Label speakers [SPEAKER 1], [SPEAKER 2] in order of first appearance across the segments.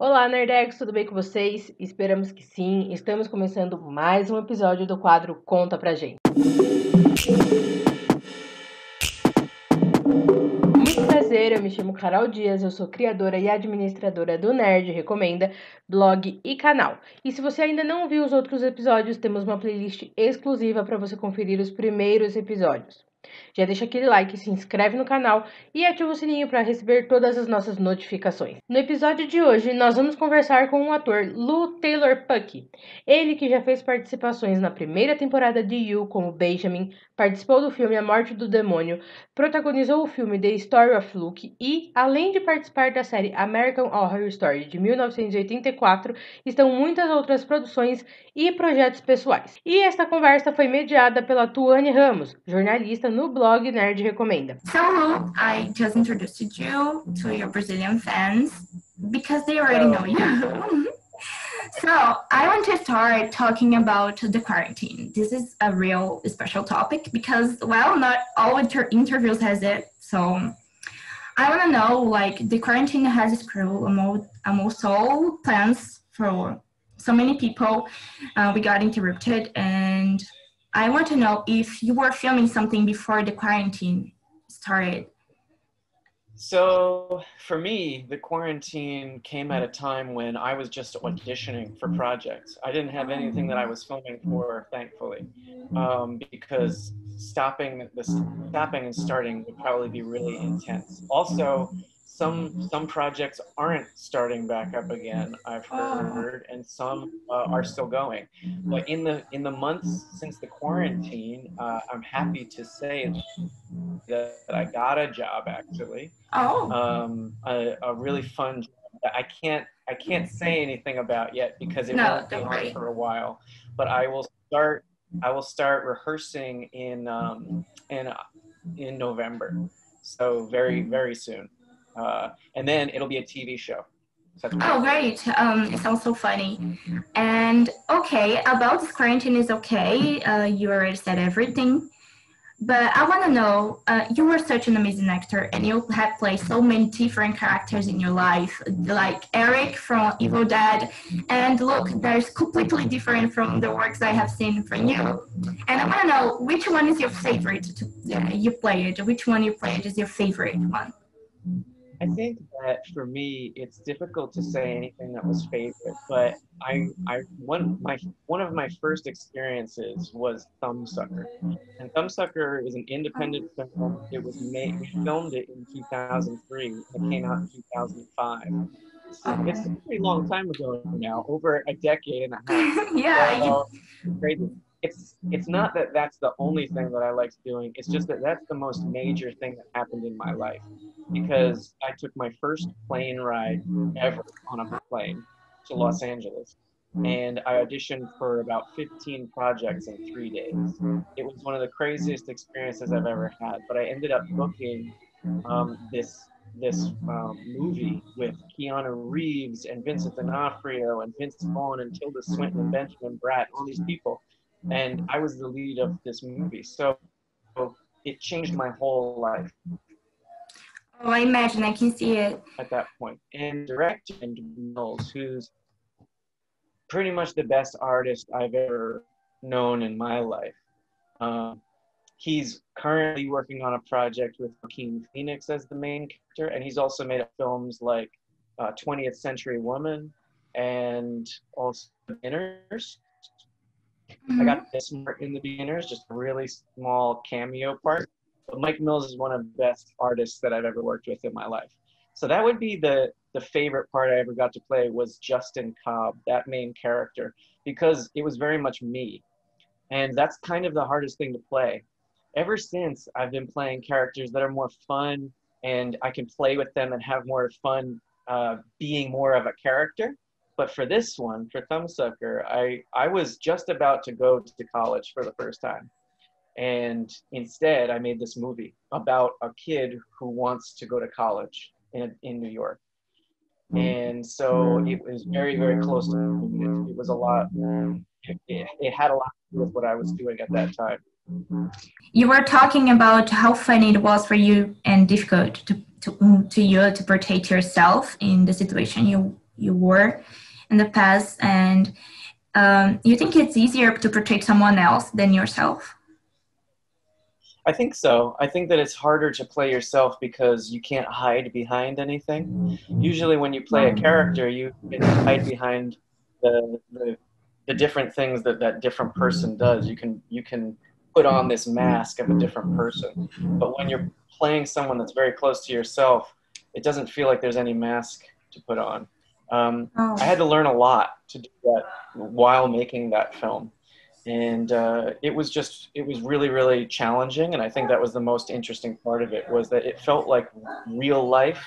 [SPEAKER 1] Olá, Nerdex, tudo bem com vocês? Esperamos que sim. Estamos começando mais um episódio do quadro Conta Pra Gente. Muito prazer, eu me chamo Carol Dias, eu sou criadora e administradora do Nerd Recomenda, blog e canal. E se você ainda não viu os outros episódios, temos uma playlist exclusiva para você conferir os primeiros episódios. Já deixa aquele like, se inscreve no canal e ativa o sininho para receber todas as nossas notificações. No episódio de hoje, nós vamos conversar com o ator Lou Taylor Puck. Ele que já fez participações na primeira temporada de You como Benjamin, participou do filme A Morte do Demônio, protagonizou o filme The Story of Luke e, além de participar da série American Horror Story de 1984, estão muitas outras produções e projetos pessoais. E esta conversa foi mediada pela Tuane Ramos, jornalista no blog Nerd Recomenda.
[SPEAKER 2] So, I just introduced you to your Brazilian fans because they already know you. so, I want to start talking about the quarantine. This is a real special topic because, well, not all inter- interviews has it. So, I want to know, like, the quarantine has screwed almost, almost all plans for so many people. Uh, we got interrupted and I want to know if you were filming something before the quarantine started.
[SPEAKER 3] So, for me, the quarantine came at a time when I was just auditioning for projects. I didn't have anything that I was filming for, thankfully, um, because stopping the stopping and starting would probably be really intense. Also, some some projects aren't starting back up again i've heard and some uh, are still going. But in the in the months since the quarantine uh, i'm happy to say that, that i got a job actually.
[SPEAKER 2] Oh.
[SPEAKER 3] Um, a, a really fun job that i can't i can't say anything about yet because it
[SPEAKER 2] No,
[SPEAKER 3] won't be on
[SPEAKER 2] worry.
[SPEAKER 3] for a while. But i will start i will start rehearsing in um, in in november. So very very soon uh, and then it'll be a TV show. So
[SPEAKER 2] Oh, great. Um, it sounds so funny. And okay, about this quarantine is okay. Uh, you already said everything. But I want to know, uh, you were such an amazing actor and you have played so many different characters in your life, like Eric from Evil Dead. And look, there's completely different from the works I have seen from you. And I want to know, which one is your favorite to, uh, you played? Which one you played is your favorite one?
[SPEAKER 3] I mm-hmm. think that for me, it's difficult to say mm-hmm. anything that was favorite, but I, I one my one of my first experiences was Thumbsucker, mm-hmm. and Thumbsucker is an independent film. It was made, we filmed it in 2003. It came out in 2005. So it's a pretty long time ago now, over a decade and a half.
[SPEAKER 2] yeah, you
[SPEAKER 3] crazy. It's it's not that that's the only thing that I liked doing. It's just that that's the most major thing that happened in my life because I took my first plane ride ever on a plane to Los Angeles, and I auditioned for about 15 projects in three days. It was one of the craziest experiences I've ever had. But I ended up booking um, this this um, movie with Keanu Reeves and Vincent D'Onofrio and Vince Vaughn and Tilda Swinton and Benjamin Bratt, all these people, and I was the lead of this movie. So it changed my whole life
[SPEAKER 2] Oh, I imagine I can see it.
[SPEAKER 3] at that point. And director Andrew Mills, who's pretty much the best artist I've ever known in my life. Um, he's currently working on a project with Joaquin Phoenix as the main character, and he's also made films like uh, 20th Century Woman and also Beginners. I got this part in the Beginners, just a really small cameo part. But Mike Mills is one of the best artists that I've ever worked with in my life. So that would be the the favorite part I ever got to play was Justin Cobb, that main character, because it was very much me. And that's kind of the hardest thing to play. Ever since I've been playing characters that are more fun and I can play with them and have more fun uh, being more of a character. But for this one, for Thumbsucker, I, I was just about to go to college for the first time. And instead, I made this movie about a kid who wants to go to college in, in New York. And so it was very, very close to me. It, it was a lot, it, it, had a lot to do with what I was doing at that time.
[SPEAKER 2] You were talking about how funny it was for you and difficult to, to, to you to portray yourself in the situation you you were in the past, and um, you think it's easier to protect someone else than yourself?
[SPEAKER 3] I think so. I think that it's harder to play yourself because you can't hide behind anything. Usually, when you play a character, you can hide behind the, the, the different things that that different person does. You can you can put on this mask of a different person. But when you're playing someone that's very close to yourself, it doesn't feel like there's any mask to put on. Um,
[SPEAKER 2] Oh.
[SPEAKER 3] I had to learn a lot to do that while making that film and uh, it was just it was really really challenging and i think that was the most interesting part of it was that it felt like real life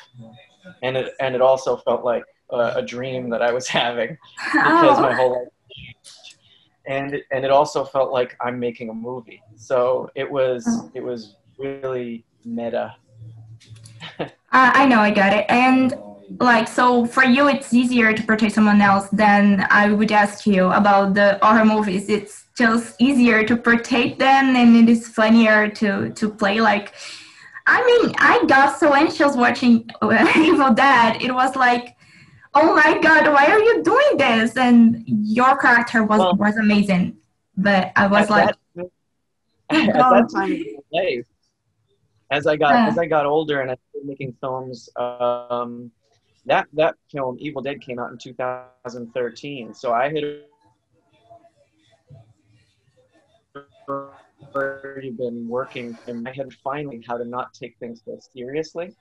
[SPEAKER 3] and it and it also felt like a, a dream that i was having because my
[SPEAKER 2] Oh.
[SPEAKER 3] whole life changed. and it- and it also felt like i'm making a movie so it was
[SPEAKER 2] Oh.
[SPEAKER 3] it was really meta
[SPEAKER 2] I, I know, I got it. And like, so for you, it's easier to portray someone else than I would ask you about the horror movies. It's just easier to portray them, and it is funnier to to play. Like, I mean, I got so anxious watching Evil Dead. It was like, oh my god, why are you doing this? And your character was
[SPEAKER 3] Well-
[SPEAKER 2] was amazing, but I was like,
[SPEAKER 3] that, at that time in my life, as I got
[SPEAKER 2] Yeah.
[SPEAKER 3] as I got older and I started making films, um, that that film Evil Dead came out in 2013. So I had already been working, and I had finally how to not take things so seriously.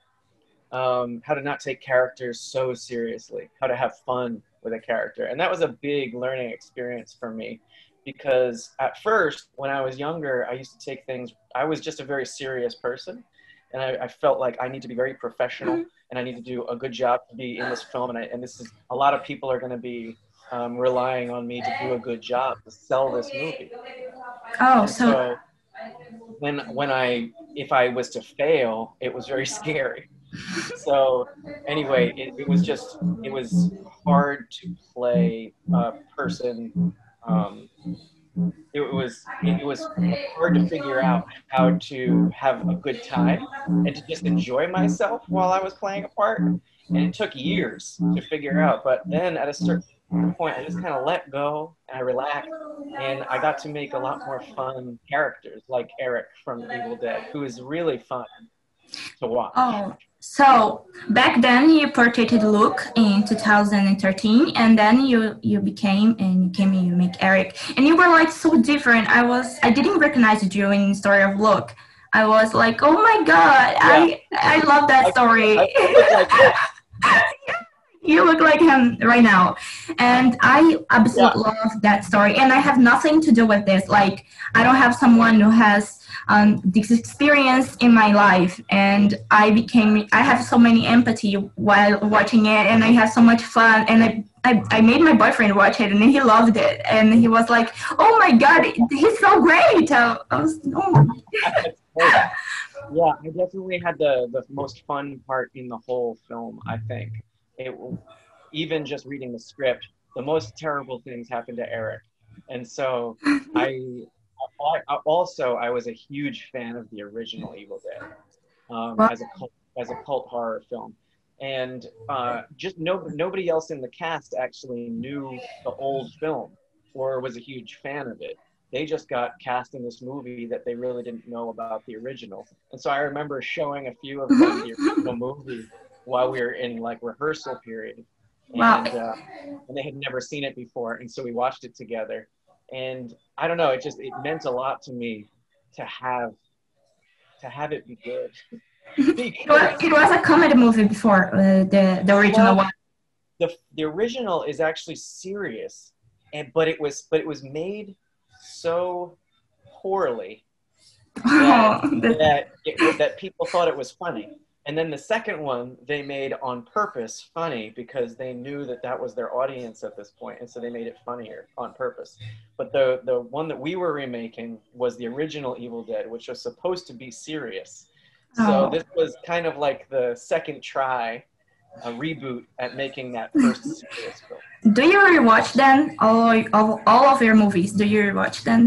[SPEAKER 3] Um, how to not take characters so seriously, how to have fun with a character. And that was a big learning experience for me because at first, when I was younger, I used to take things, I was just a very serious person. And I, I felt like I need to be very professional and I need to do a good job to be in this film. And, I, and this is a lot of people are going to be um, relying on me to do a good job to sell this movie.
[SPEAKER 2] oh, so
[SPEAKER 3] so when when I if I was to fail, it was very scary. So anyway, it, it was just it was hard to play a person. Um, it was it was hard to figure out how to have a good time and to just enjoy myself while I was playing a part. And it took years to figure out. But then at a certain point, I just kind of let go and I relaxed and I got to make a lot more fun characters like Eric from Evil Dead, who is really fun to watch.
[SPEAKER 2] Oh, so back then you portrayed Luke in 2013, and then you you became and you came and you make Eric, and you were like so different. I was I didn't recognize you in Story of Luke. I was like, oh my god, I I love that
[SPEAKER 3] I-
[SPEAKER 2] story.
[SPEAKER 3] I
[SPEAKER 2] you look like him right now and i absolutely love that story and i have nothing to do with this like i don't have someone who has um, this experience in my life. And i became i have so many empathy while watching it and i had so much fun. And i I, I made my boyfriend watch it and he loved it. And he was like oh my god he's so great. I was oh.
[SPEAKER 3] yeah, I definitely had the the most fun part in the whole film. I think. It even just reading the script, the most terrible things happened to Eric, and so I, I, I also I was a huge fan of the original Evil Dead um,
[SPEAKER 2] Wow.
[SPEAKER 3] as a cult, as a cult horror film. And uh, just no, nobody else in the cast actually knew the old film or was a huge fan of it they just got cast in this movie that they really didn't know about the original. And so I remember showing a few of them the original movie while we were in like rehearsal period.
[SPEAKER 2] Wow.
[SPEAKER 3] Uh, and they had never seen it before. And so we watched it together. And I don't know, it just, it meant a lot to me to have, to have it be good.
[SPEAKER 2] it, was, it was a comedy movie before uh, the the original
[SPEAKER 3] Well,
[SPEAKER 2] one
[SPEAKER 3] the the original is actually serious, and but it was but it was made so poorly that,
[SPEAKER 2] The-
[SPEAKER 3] that it, that people thought it was funny. And then the second one they made on purpose funny because they knew that that was their audience at this point, and so they made it funnier on purpose. But the the one that we were remaking was the original Evil Dead, which was supposed to be serious. So
[SPEAKER 2] Oh.
[SPEAKER 3] this was kind of like the second try, a reboot at making that first serious film.
[SPEAKER 2] Do you rewatch then all of all of your movies? Do you rewatch them?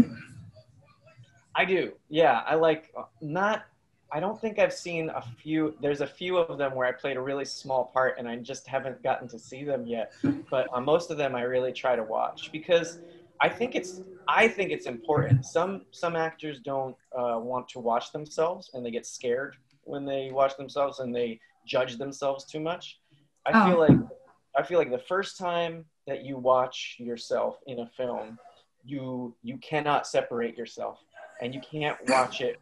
[SPEAKER 3] I do. Yeah, I like not I don't think I've seen a few. There's a few of them where I played a really small part, and I just haven't gotten to see them yet. But on most of them, I really try to watch because I think it's I think it's important. Some some actors don't uh, want to watch themselves, and they get scared when they watch themselves, and they judge themselves too much. I
[SPEAKER 2] Oh.
[SPEAKER 3] feel like I feel like the first time that you watch yourself in a film, you you cannot separate yourself, and you can't watch it.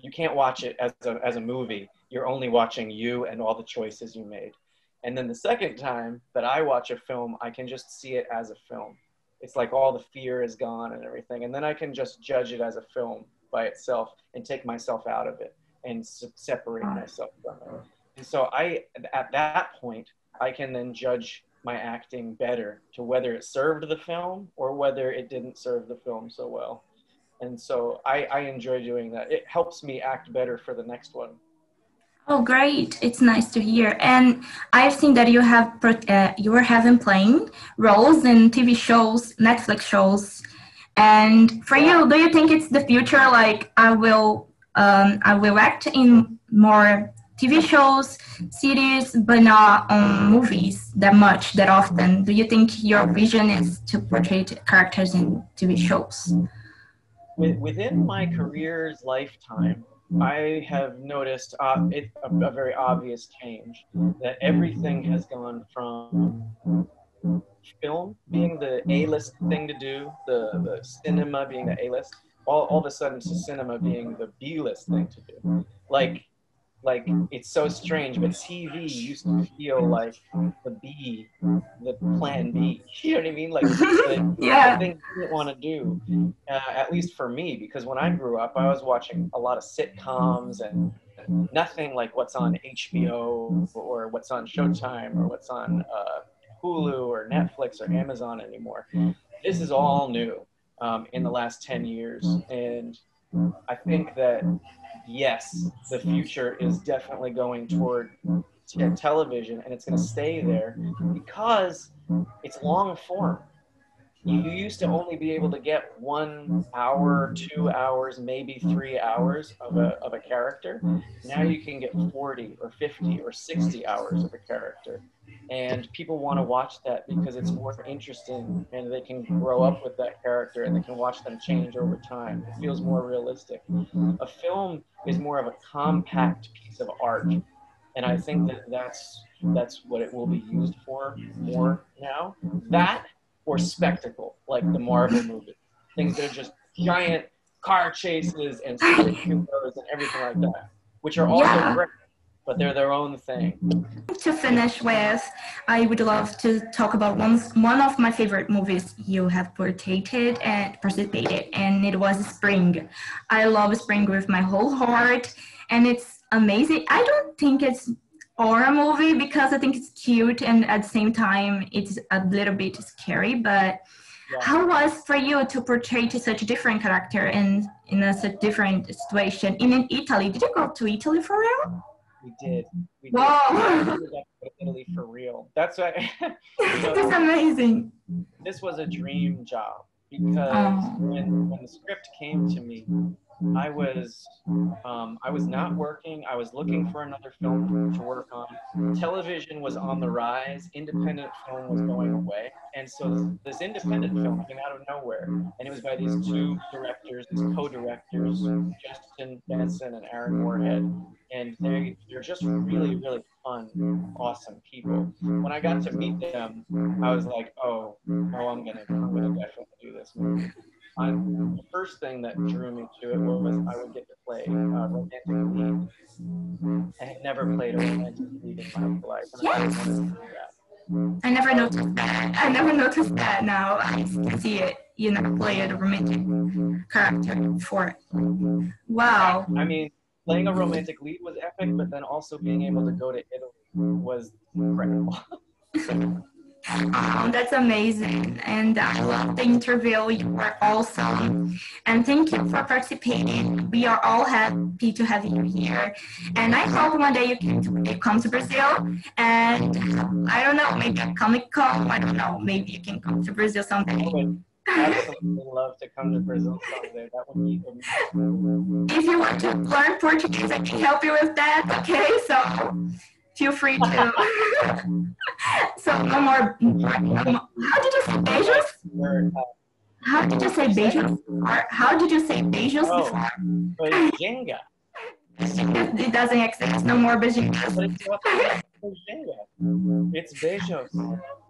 [SPEAKER 3] You can't watch it as a as a movie. You're only watching you and all the choices you made. And then the second time that I watch a film, I can just see it as a film. It's like all the fear is gone and everything, and then I can just judge it as a film by itself and take myself out of it and separate myself from it. And so I, at that point, I can then judge my acting better to whether it served the film or whether it didn't serve the film so well. And so I, I enjoy doing that. It helps me act better for the next one.
[SPEAKER 2] Oh, great! It's nice to hear. And I've seen that you have uh, you are having playing roles in TV shows, Netflix shows. And for you, do you think it's the future? Like I will, um, I will act in more TV shows, series, but not on movies that much, that often. Do you think your vision is to portray characters in TV shows?
[SPEAKER 3] Wi- Within my career's lifetime, I have noticed uh, it, a, a very obvious change that everything has gone from film being the A-list thing to do, the, the cinema being the A-list, all, all of a sudden to cinema being the B-list thing to do. Like, like it's so strange, but TV used to feel like the B, the plan B. You know what I mean? Like the,
[SPEAKER 2] Yeah.
[SPEAKER 3] thing you didn't want to do, uh, at least for me, because when I grew up, I was watching a lot of sitcoms and nothing like what's on HBO or what's on Showtime or what's on uh, Hulu or Netflix or Amazon anymore. This is all new um, in the last 10 years. And I think that, yes, the future is definitely going toward t- television and it's going to stay there because it's long form. You used to only be able to get one hour, two hours, maybe three hours of a, of a character. Now you can get 40 or 50 or 60 hours of a character. And people want to watch that because it's more interesting and they can grow up with that character and they can watch them change over time. It feels more realistic. Mm-hmm. A film is more of a compact piece of art. And I think that that's, that's what it will be used for more now. Mm-hmm. That or spectacle, like the Marvel movie. Things that are just giant car chases and superheroes and everything like that, which are also
[SPEAKER 2] Yeah.
[SPEAKER 3] great, but they're their own thing.
[SPEAKER 2] to finish with, I would love to talk about one one of my favorite movies you have portrayed and participated, and it was Spring. I love Spring with my whole heart, and it's amazing. I don't think it's horror movie because I think it's cute and at the same time it's a little bit scary. But
[SPEAKER 3] Yeah.
[SPEAKER 2] how was for you to portray to such a different character and in a such different situation? In, in Italy, did you go to Italy for real?
[SPEAKER 3] We did. We did.
[SPEAKER 2] Wow.
[SPEAKER 3] We got to go to Italy for real. That's why
[SPEAKER 2] That's amazing.
[SPEAKER 3] this was a dream job because
[SPEAKER 2] Oh.
[SPEAKER 3] when when the script came to me, I was um, I was not working. I was looking for another film to work on. Television was on the rise. Independent film was going away, and so this independent film came out of nowhere, and it was by these two directors, these co-directors, Justin Benson and Aaron Moorhead, and they they're just really really fun, awesome people. When I got to meet them, I was like, oh, oh, I'm gonna, I'm gonna definitely do this movie. I, the mm-hmm. first thing that mm-hmm. drew me to it was I mm-hmm. would get to play uh, romantic lead. I had never played a romantic lead in my life, and I always wanted to do that.
[SPEAKER 2] I never noticed that. I never noticed that. Now I see it. You never played a romantic character for it. Wow.
[SPEAKER 3] I mean, playing a romantic lead was epic, but then also being able to go to Italy was incredible.
[SPEAKER 2] Oh, that's amazing. And I love the interview. You were awesome. And thank you for participating. We are all happy to have you here. And I hope one day you can you come to Brazil. And I don't know, maybe a Comic Con. I don't know. Maybe you can come to Brazil someday.
[SPEAKER 3] But absolutely love to come to Brazil someday. That would be amazing.
[SPEAKER 2] If you want to learn Portuguese, I can help you with that. Okay, so feel free to. so no more. How did you say beijos?
[SPEAKER 3] Uh,
[SPEAKER 2] How did you say beijos? Or how did you say beijos
[SPEAKER 3] Oh.
[SPEAKER 2] before?
[SPEAKER 3] but Jenga.
[SPEAKER 2] It doesn't exist. No more beijinhos.
[SPEAKER 3] It's not Jenga. It's beijos.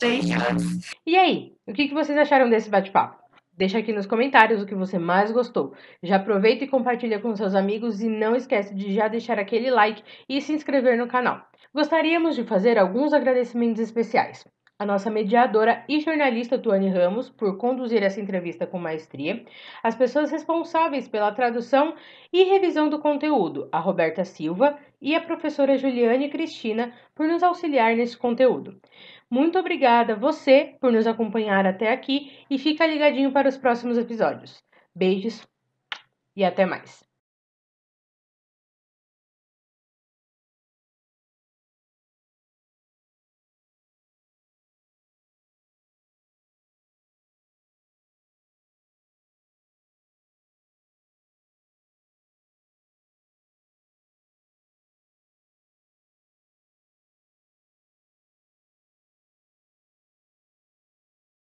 [SPEAKER 2] Beijos.
[SPEAKER 1] E aí, o que que vocês acharam desse bate-papo? Deixa aqui nos comentários o que você mais gostou. Já aproveita e compartilha com seus amigos e não esquece de já deixar aquele like e se inscrever no canal. Gostaríamos de fazer alguns agradecimentos especiais. A nossa mediadora e jornalista Tuane Ramos, por conduzir essa entrevista com maestria. As pessoas responsáveis pela tradução e revisão do conteúdo, a Roberta Silva e a professora Juliane Cristina, por nos auxiliar nesse conteúdo. Muito obrigada você por nos acompanhar até aqui e fica ligadinho para os próximos episódios. Beijos e até mais.